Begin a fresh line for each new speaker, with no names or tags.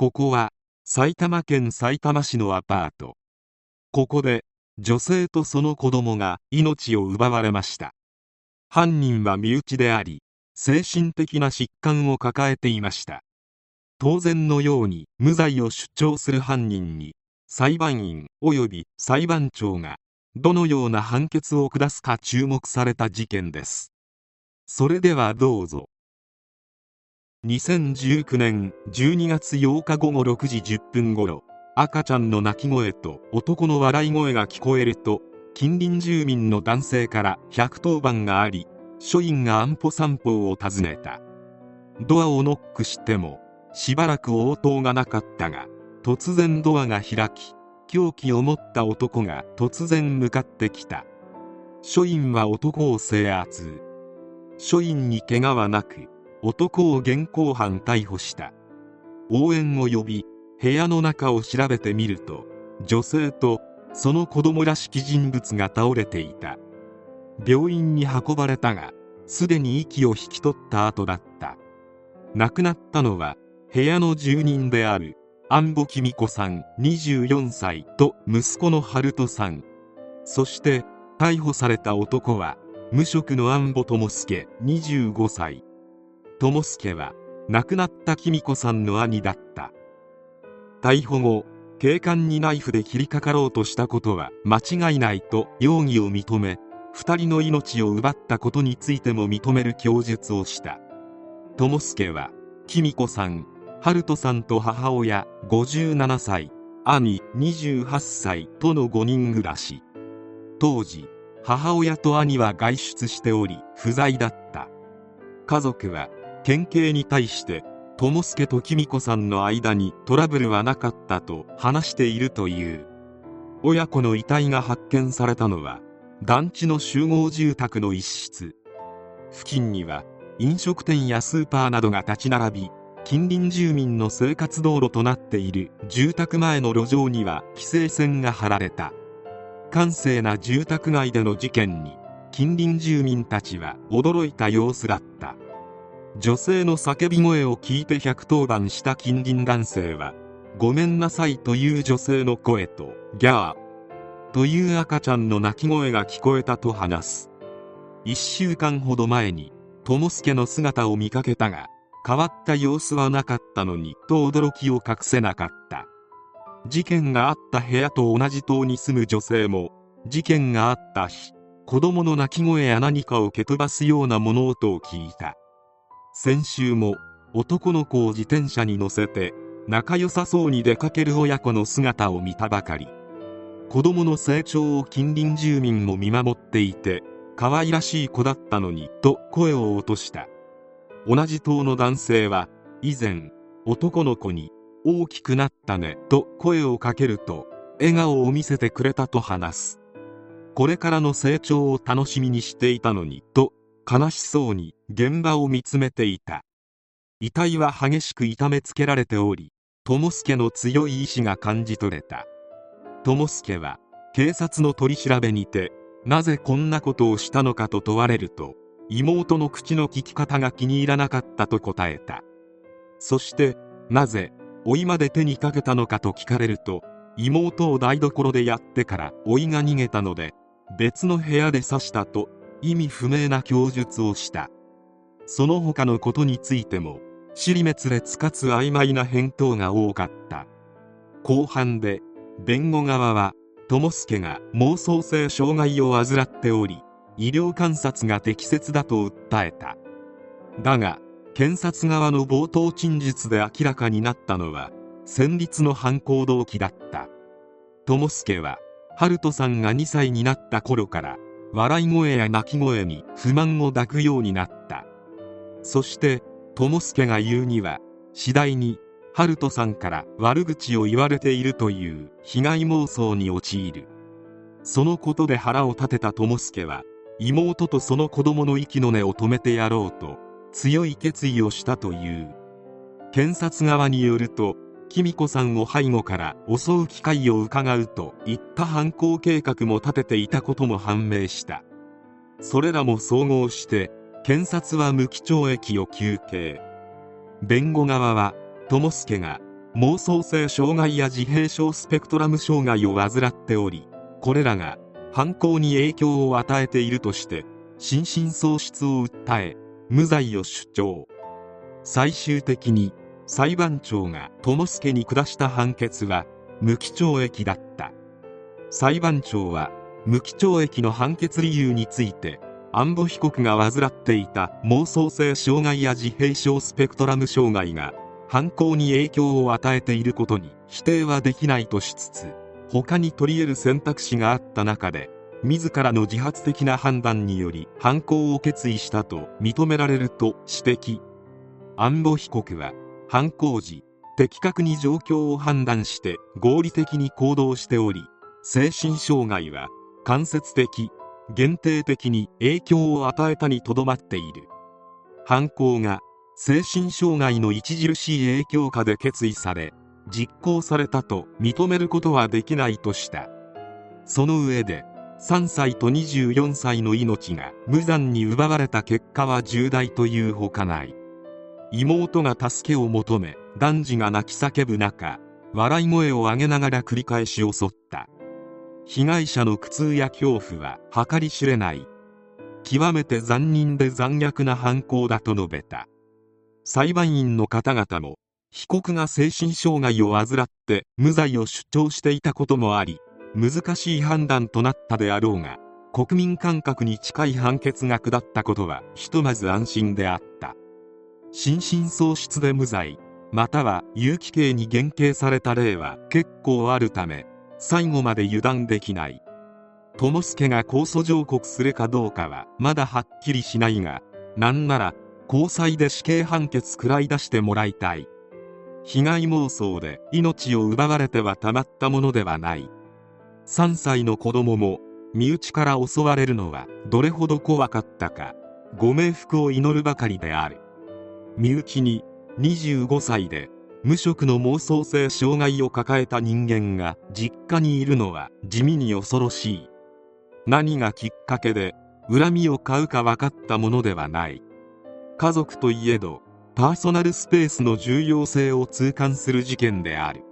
ここは埼玉県さいたま市のアパート。ここで女性とその子供が命を奪われました。犯人は身内であり精神的な疾患を抱えていました。当然のように無罪を主張する犯人に裁判員及び裁判長がどのような判決を下すか注目された事件です。それではどうぞ。2019年12月8日午後6時10分頃赤ちゃんの泣き声と男の笑い声が聞こえると近隣住民の男性から110番があり署員が安保散歩を訪ねた。ドアをノックしてもしばらく応答がなかったが突然ドアが開き凶器を持った男が突然向かってきた。署員は男を制圧。署員に怪我はなく男を現行犯逮捕した。応援を呼び部屋の中を調べてみると女性とその子供らしき人物が倒れていた。病院に運ばれたがすでに息を引き取った後だった。亡くなったのは部屋の住人である安保公子さん24歳と息子の春人さん。そして逮捕された男は無職の安保智介25歳。智介は亡くなった公子さんの兄だった。逮捕後警官にナイフで切りかかろうとしたことは間違いないと容疑を認め2人の命を奪ったことについても認める供述をした。智介は公子さん春人さんと母親57歳兄28歳との5人暮らし。当時母親と兄は外出しており不在だった。家族は県警に対して智介と公子さんの間にトラブルはなかったと話しているという。親子の遺体が発見されたのは団地の集合住宅の一室。付近には飲食店やスーパーなどが立ち並び近隣住民の生活道路となっている住宅前の路上には規制線が張られた。閑静な住宅街での事件に近隣住民たちは驚いた様子だった。女性の叫び声を聞いて110番した近隣男性は「ごめんなさい」という女性の声と「ギャー」という赤ちゃんの泣き声が聞こえたと話す。1週間ほど前に智介の姿を見かけたが変わった様子はなかったのにと驚きを隠せなかった。事件があった部屋と同じ棟に住む女性も事件があった日子供の泣き声や何かを蹴飛ばすような物音を聞いた。先週も男の子を自転車に乗せて仲良さそうに出かける親子の姿を見たばかり。子供の成長を近隣住民も見守っていて可愛らしい子だったのにと声を落とした。同じ棟の男性は以前男の子に大きくなったねと声をかけると笑顔を見せてくれたと話す。これからの成長を楽しみにしていたのにと悲しそうに現場を見つめていた。遺体は激しく痛めつけられており智介の強い意志が感じ取れた。智介は警察の取り調べにてなぜこんなことをしたのかと問われると妹の口の聞き方が気に入らなかったと答えた。そしてなぜ老いまで手にかけたのかと聞かれると妹を台所でやってから老いが逃げたので別の部屋で刺したと意味不明な供述をした。その他のことについても尻滅裂かつ曖昧な返答が多かった。後半で弁護側は友助が妄想性障害を患っており医療観察が適切だと訴えた。だが検察側の冒頭陳述で明らかになったのは戦慄の犯行動機だった。友助は春人さんが2歳になった頃から笑い声や泣き声に不満を抱くようになった。そして友助が言うには次第に春人さんから悪口を言われているという被害妄想に陥る。そのことで腹を立てた友助は妹とその子供の息の根を止めてやろうと強い決意をしたという。検察側によると紀美子さんを背後から襲う機会を伺うといった犯行計画も立てていたことも判明した。それらも総合して検察は無期懲役を求刑。弁護側は友助が妄想性障害や自閉症スペクトラム障害を患っておりこれらが犯行に影響を与えているとして心神喪失を訴え無罪を主張。最終的に裁判長が友助に下した判決は無期懲役だった。裁判長は無期懲役の判決理由について安保被告が患っていた妄想性障害や自閉症スペクトラム障害が犯行に影響を与えていることに否定はできないとしつつ他に取り得る選択肢があった中で自らの自発的な判断により犯行を決意したと認められると指摘。安保被告は犯行時的確に状況を判断して合理的に行動しており精神障害は間接的限定的に影響を与えたにとどまっている。犯行が精神障害の著しい影響下で決意され実行されたと認めることはできないとした。その上で3歳と24歳の命が無残に奪われた結果は重大というほかない。妹が助けを求め男児が泣き叫ぶ中笑い声を上げながら繰り返し襲った。被害者の苦痛や恐怖は計り知れない。極めて残忍で残虐な犯行だと述べた。裁判員の方々も被告が精神障害を患って無罪を主張していたこともあり難しい判断となったであろうが国民感覚に近い判決が下ったことはひとまず安心であった。心神喪失で無罪または有期刑に減刑された例は結構あるため最後まで油断できない。友助が控訴上告するかどうかはまだはっきりしないがなんなら高裁で死刑判決くらい出してもらいたい。被害妄想で命を奪われてはたまったものではない。3歳の子供も身内から襲われるのはどれほど怖かったかご冥福を祈るばかりである。身内に25歳で無職の妄想性障害を抱えた人間が実家にいるのは地味に恐ろしい。何がきっかけで恨みを買うか分かったものではない。家族といえどパーソナルスペースの重要性を痛感する事件である。